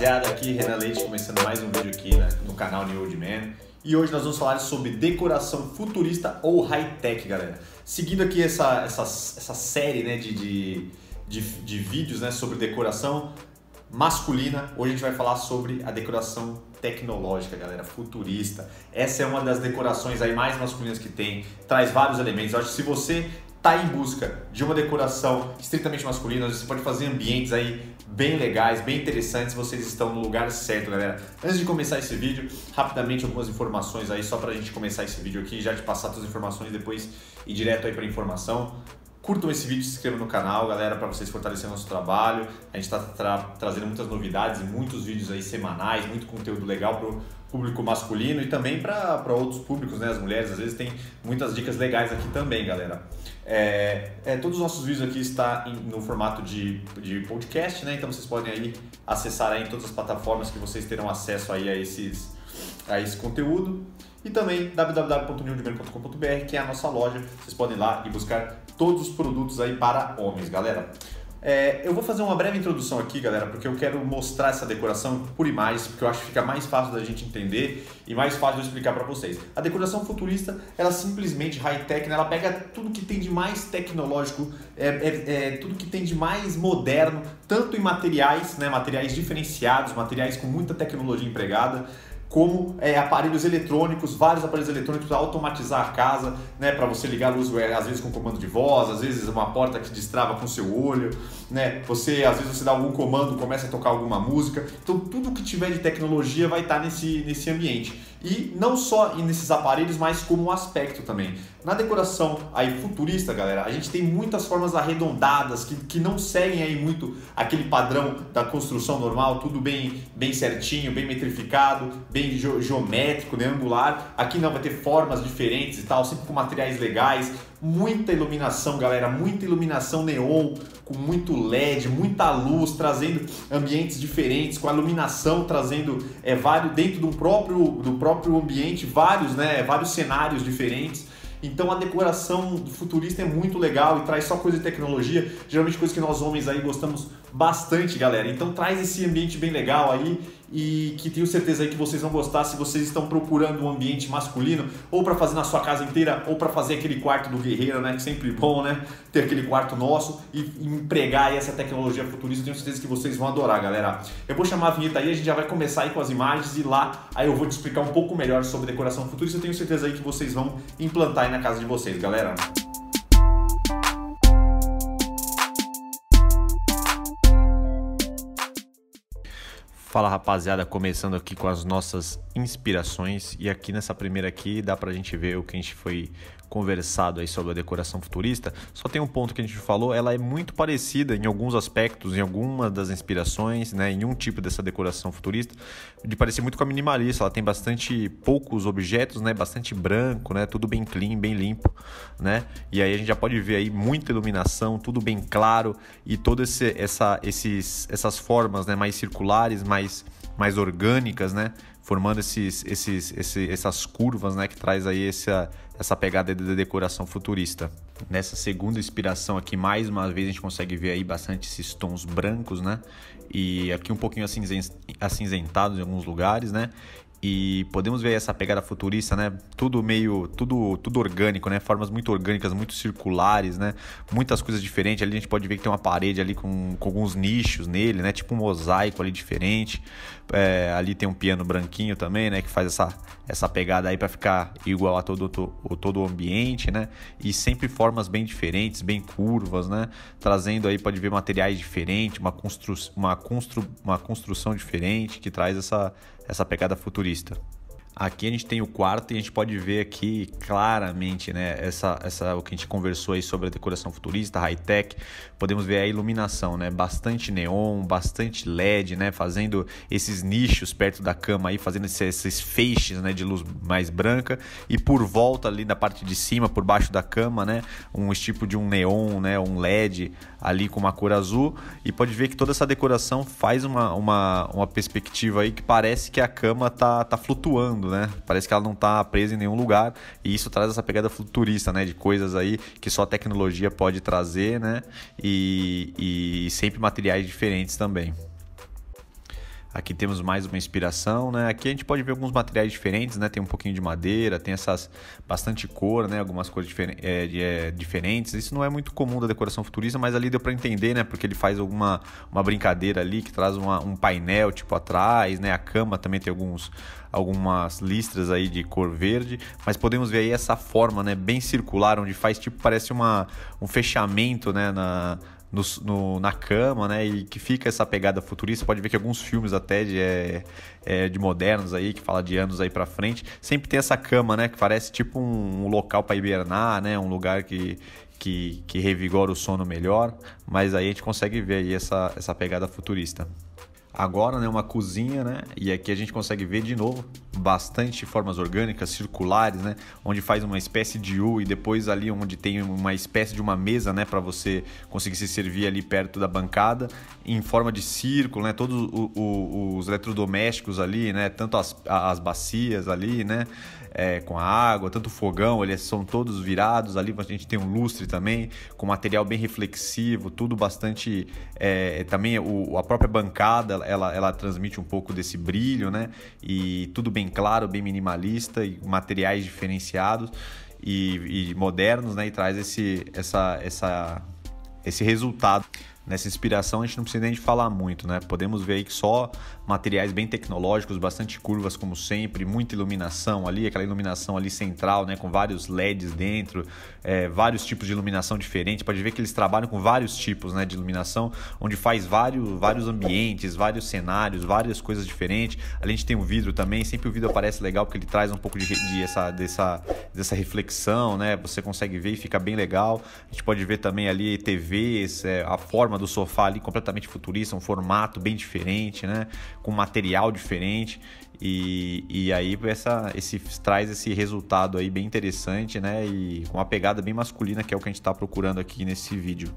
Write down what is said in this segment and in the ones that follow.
rapaziada, aqui Renan Leite começando mais um vídeo aqui né, no canal New Old Man. E hoje nós vamos falar sobre decoração futurista ou high-tech, galera. Seguindo aqui essa, essa, essa série né, de, de, de, de vídeos né, sobre decoração masculina, hoje a gente vai falar sobre a decoração tecnológica, galera, futurista. Essa é uma das decorações aí mais masculinas que tem, traz vários elementos. Eu acho que se você tá em busca de uma decoração estritamente masculina, você pode fazer ambientes aí bem legais, bem interessantes, vocês estão no lugar certo, galera. Antes de começar esse vídeo, rapidamente algumas informações aí, só pra gente começar esse vídeo aqui, já te passar todas as informações depois ir direto aí pra informação. Curtam esse vídeo, se inscrevam no canal, galera, para vocês fortalecerem nosso trabalho. A gente está tra trazendo muitas novidades e muitos vídeos aí semanais, muito conteúdo legal para o público masculino e também para outros públicos, né? As mulheres às vezes tem muitas dicas legais aqui também, galera. É, é, todos os nossos vídeos aqui estão no formato de, de podcast, né? Então vocês podem aí acessar aí em todas as plataformas que vocês terão acesso aí a, esses, a esse conteúdo. E também www.newdman.com.br, que é a nossa loja. Vocês podem ir lá e buscar todos os produtos aí para homens, galera. É, eu vou fazer uma breve introdução aqui, galera, porque eu quero mostrar essa decoração por imagens, porque eu acho que fica mais fácil da gente entender e mais fácil de explicar para vocês. A decoração futurista, ela simplesmente high-tech, né? ela pega tudo que tem de mais tecnológico, é, é, é, tudo que tem de mais moderno, tanto em materiais, né? materiais diferenciados, materiais com muita tecnologia empregada, como é, aparelhos eletrônicos, vários aparelhos eletrônicos para automatizar a casa, né, para você ligar a luz é, às vezes com comando de voz, às vezes uma porta que destrava com seu olho, né, você às vezes você dá algum comando, começa a tocar alguma música, então tudo que tiver de tecnologia vai estar nesse, nesse ambiente. E não só nesses aparelhos, mas como um aspecto também. Na decoração aí futurista, galera, a gente tem muitas formas arredondadas que, que não seguem aí muito aquele padrão da construção normal, tudo bem, bem certinho, bem metrificado, bem geométrico, né, angular. Aqui não vai ter formas diferentes e tal, sempre com materiais legais, muita iluminação, galera, muita iluminação neon, com muito LED, muita luz, trazendo ambientes diferentes, com a iluminação trazendo é, vários dentro do próprio, do próprio ambiente, vários, né, vários cenários diferentes. Então a decoração futurista é muito legal e traz só coisa de tecnologia, geralmente coisa que nós homens aí gostamos bastante, galera. Então traz esse ambiente bem legal aí e que tenho certeza aí que vocês vão gostar se vocês estão procurando um ambiente masculino ou para fazer na sua casa inteira ou para fazer aquele quarto do guerreiro, né? Que sempre bom, né? Ter aquele quarto nosso e empregar essa tecnologia futurista. Tenho certeza que vocês vão adorar, galera. Eu vou chamar a vinheta aí, a gente já vai começar aí com as imagens e lá aí eu vou te explicar um pouco melhor sobre decoração futurista. Tenho certeza aí que vocês vão implantar aí na casa de vocês, galera. Fala rapaziada, começando aqui com as nossas inspirações. E aqui nessa primeira aqui dá pra gente ver o que a gente foi conversado aí sobre a decoração futurista, só tem um ponto que a gente falou, ela é muito parecida em alguns aspectos, em alguma das inspirações, né, em um tipo dessa decoração futurista, de parecer muito com a minimalista, ela tem bastante poucos objetos, né, bastante branco, né, tudo bem clean, bem limpo, né, e aí a gente já pode ver aí muita iluminação, tudo bem claro e todas essa, esses, essas formas, né, mais circulares, mais, mais orgânicas, né, formando esses, esses, esses, essas curvas, né, que traz aí essa, essa pegada de decoração futurista. Nessa segunda inspiração aqui, mais uma vez a gente consegue ver aí bastante esses tons brancos, né, e aqui um pouquinho acinzentados em alguns lugares, né, e podemos ver essa pegada futurista, né? Tudo meio, tudo, tudo orgânico, né? Formas muito orgânicas, muito circulares, né? Muitas coisas diferentes. Ali a gente pode ver que tem uma parede ali com, com alguns nichos nele, né? Tipo um mosaico ali diferente. É, ali tem um piano branquinho também, né? Que faz essa, essa pegada aí para ficar igual a todo, todo, todo o ambiente, né? E sempre formas bem diferentes, bem curvas, né? Trazendo aí, pode ver materiais diferentes, uma, constru, uma, constru, uma construção diferente que traz essa essa pegada futurista. Aqui a gente tem o quarto e a gente pode ver aqui claramente, né, essa, essa o que a gente conversou aí sobre a decoração futurista, high-tech. Podemos ver a iluminação, né, bastante neon, bastante LED, né, fazendo esses nichos perto da cama aí, fazendo esses, esses feixes, né, de luz mais branca e por volta ali na parte de cima, por baixo da cama, né, um tipo de um neon, né, um LED ali com uma cor azul e pode ver que toda essa decoração faz uma, uma, uma perspectiva aí que parece que a cama tá, tá flutuando né? Parece que ela não está presa em nenhum lugar e isso traz essa pegada futurista, né? De coisas aí que só a tecnologia pode trazer, né? E, e sempre materiais diferentes também. Aqui temos mais uma inspiração, né? Aqui a gente pode ver alguns materiais diferentes, né? Tem um pouquinho de madeira, tem essas bastante cor, né? Algumas cores difer é, é, diferentes. Isso não é muito comum da decoração futurista, mas ali deu para entender, né? Porque ele faz alguma uma brincadeira ali que traz uma, um painel tipo atrás, né? A cama também tem alguns algumas listras aí de cor verde, mas podemos ver aí essa forma, né? Bem circular, onde faz tipo parece uma um fechamento, né? Na no, no, na cama, né? E que fica essa pegada futurista. Pode ver que alguns filmes até de, é, é, de modernos aí, que fala de anos aí para frente, sempre tem essa cama, né? Que parece tipo um, um local para hibernar, né? Um lugar que, que, que revigora o sono melhor. Mas aí a gente consegue ver aí essa, essa pegada futurista agora, né, uma cozinha, né? E aqui a gente consegue ver de novo bastante formas orgânicas, circulares, né? Onde faz uma espécie de U e depois ali onde tem uma espécie de uma mesa, né, para você conseguir se servir ali perto da bancada em forma de círculo, né? Todos os eletrodomésticos ali, né? Tanto as, as bacias ali, né? é, com a água, tanto o fogão, eles são todos virados. Ali a gente tem um lustre também, com material bem reflexivo, tudo bastante. É, também o, a própria bancada ela, ela transmite um pouco desse brilho, né? E tudo bem claro, bem minimalista e materiais diferenciados e, e modernos, né? E traz esse, essa, essa, esse resultado nessa inspiração a gente não precisa nem de falar muito, né? Podemos ver aí que só materiais bem tecnológicos, bastante curvas como sempre, muita iluminação ali, aquela iluminação ali central, né? Com vários LEDs dentro, é, vários tipos de iluminação diferentes. Pode ver que eles trabalham com vários tipos, né? De iluminação, onde faz vários, vários ambientes, vários cenários, várias coisas diferentes. A gente tem o vidro também, sempre o vidro aparece legal porque ele traz um pouco de, de essa, dessa, dessa reflexão, né? Você consegue ver e fica bem legal. A gente pode ver também ali TVs, é, a forma do sofá ali completamente futurista, um formato bem diferente, né? Com material diferente. E, e aí essa, esse, traz esse resultado aí bem interessante, né? E com uma pegada bem masculina, que é o que a gente está procurando aqui nesse vídeo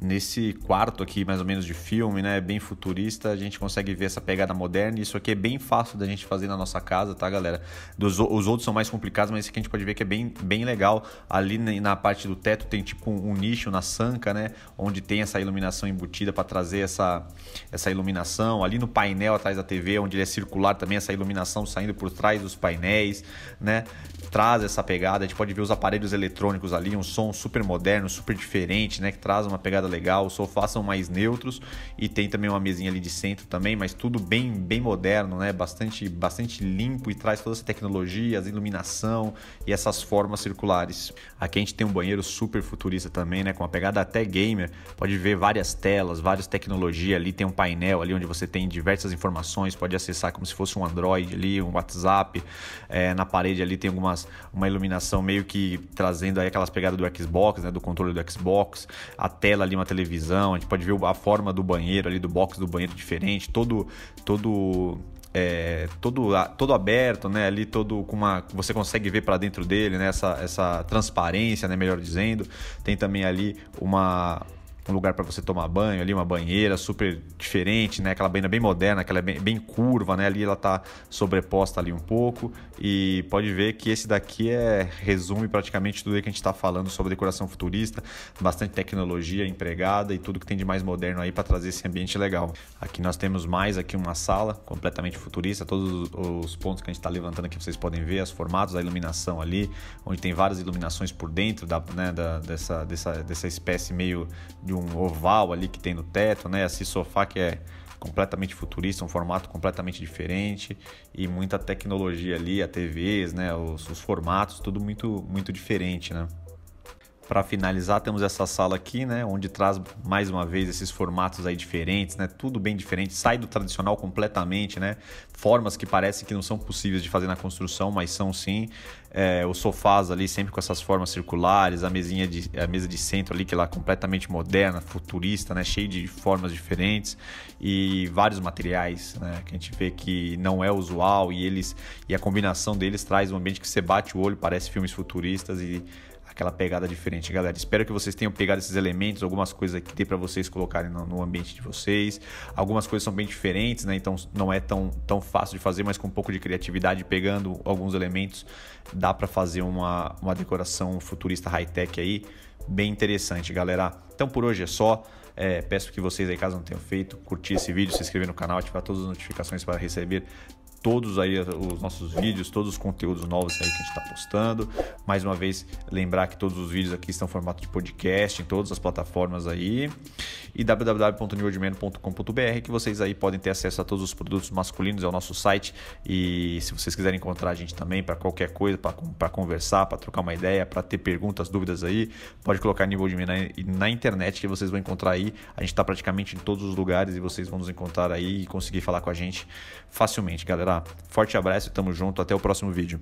nesse quarto aqui, mais ou menos, de filme, né? Bem futurista, a gente consegue ver essa pegada moderna. Isso aqui é bem fácil da gente fazer na nossa casa, tá, galera? Dos, os outros são mais complicados, mas esse aqui a gente pode ver que é bem, bem legal. Ali na parte do teto tem tipo um, um nicho na sanca, né? Onde tem essa iluminação embutida para trazer essa, essa iluminação. Ali no painel atrás da TV, onde ele é circular também, essa iluminação saindo por trás dos painéis, né? Traz essa pegada. A gente pode ver os aparelhos eletrônicos ali, um som super moderno, super diferente, né? Que traz uma pegada legal, os sofás são mais neutros e tem também uma mesinha ali de centro também, mas tudo bem bem moderno, né? Bastante bastante limpo e traz toda essa tecnologia, a iluminação e essas formas circulares. Aqui a gente tem um banheiro super futurista também, né? Com uma pegada até gamer. Pode ver várias telas, várias tecnologias ali, tem um painel ali onde você tem diversas informações, pode acessar como se fosse um Android ali, um WhatsApp. É, na parede ali tem algumas uma iluminação meio que trazendo aí aquelas pegadas do Xbox, né? Do controle do Xbox. A tela ali uma televisão, a gente pode ver a forma do banheiro ali, do box do banheiro diferente, todo todo é, todo, todo aberto, né? Ali todo com uma. Você consegue ver para dentro dele, né? Essa, essa transparência, né? Melhor dizendo. Tem também ali uma, um lugar para você tomar banho ali, uma banheira super diferente, né? Aquela banheira bem moderna, aquela bem, bem curva, né? Ali ela tá sobreposta ali um pouco e pode ver que esse daqui é resume praticamente tudo que a gente está falando sobre decoração futurista, bastante tecnologia empregada e tudo que tem de mais moderno aí para trazer esse ambiente legal. Aqui nós temos mais aqui uma sala completamente futurista, todos os pontos que a gente está levantando aqui vocês podem ver, os formatos, a iluminação ali, onde tem várias iluminações por dentro da, né, da, dessa, dessa, dessa espécie meio de um oval ali que tem no teto, né? Esse sofá que é completamente futurista, um formato completamente diferente e muita tecnologia ali, a TVs, né? Os, os formatos, tudo muito, muito diferente, né? Para finalizar, temos essa sala aqui, né, onde traz mais uma vez esses formatos aí diferentes, né, tudo bem diferente, sai do tradicional completamente, né, formas que parecem que não são possíveis de fazer na construção, mas são sim. É, os sofás ali sempre com essas formas circulares, a mesinha de a mesa de centro ali que é completamente moderna, futurista, né, cheio de formas diferentes e vários materiais, né, que a gente vê que não é usual e eles e a combinação deles traz um ambiente que você bate o olho, parece filmes futuristas e aquela pegada diferente, galera. Espero que vocês tenham pegado esses elementos, algumas coisas que dê para vocês colocarem no, no, ambiente de vocês. Algumas coisas são bem diferentes, né? Então não é tão, tão fácil de fazer, mas com um pouco de criatividade, pegando alguns elementos, dá para fazer uma, uma decoração futurista high-tech aí, bem interessante, galera. Então por hoje é só. É, peço que vocês aí, caso não tenham feito, curtir esse vídeo, se inscrever no canal, ativar todas as notificações para receber todos aí os nossos vídeos, todos os conteúdos novos aí que a gente está postando. Mais uma vez, lembrar que todos os vídeos aqui estão em formato de podcast em todas as plataformas aí. E www.newordman.com.br que vocês aí podem ter acesso a todos os produtos masculinos, é o nosso site. E se vocês quiserem encontrar a gente também para qualquer coisa, para conversar, para trocar uma ideia, para ter perguntas, dúvidas aí, pode colocar New Old Man na, na internet que vocês vão encontrar aí. A gente está praticamente em todos os lugares e vocês vão nos encontrar aí e conseguir falar com a gente facilmente, galera. Forte abraço, tamo junto, até o próximo vídeo.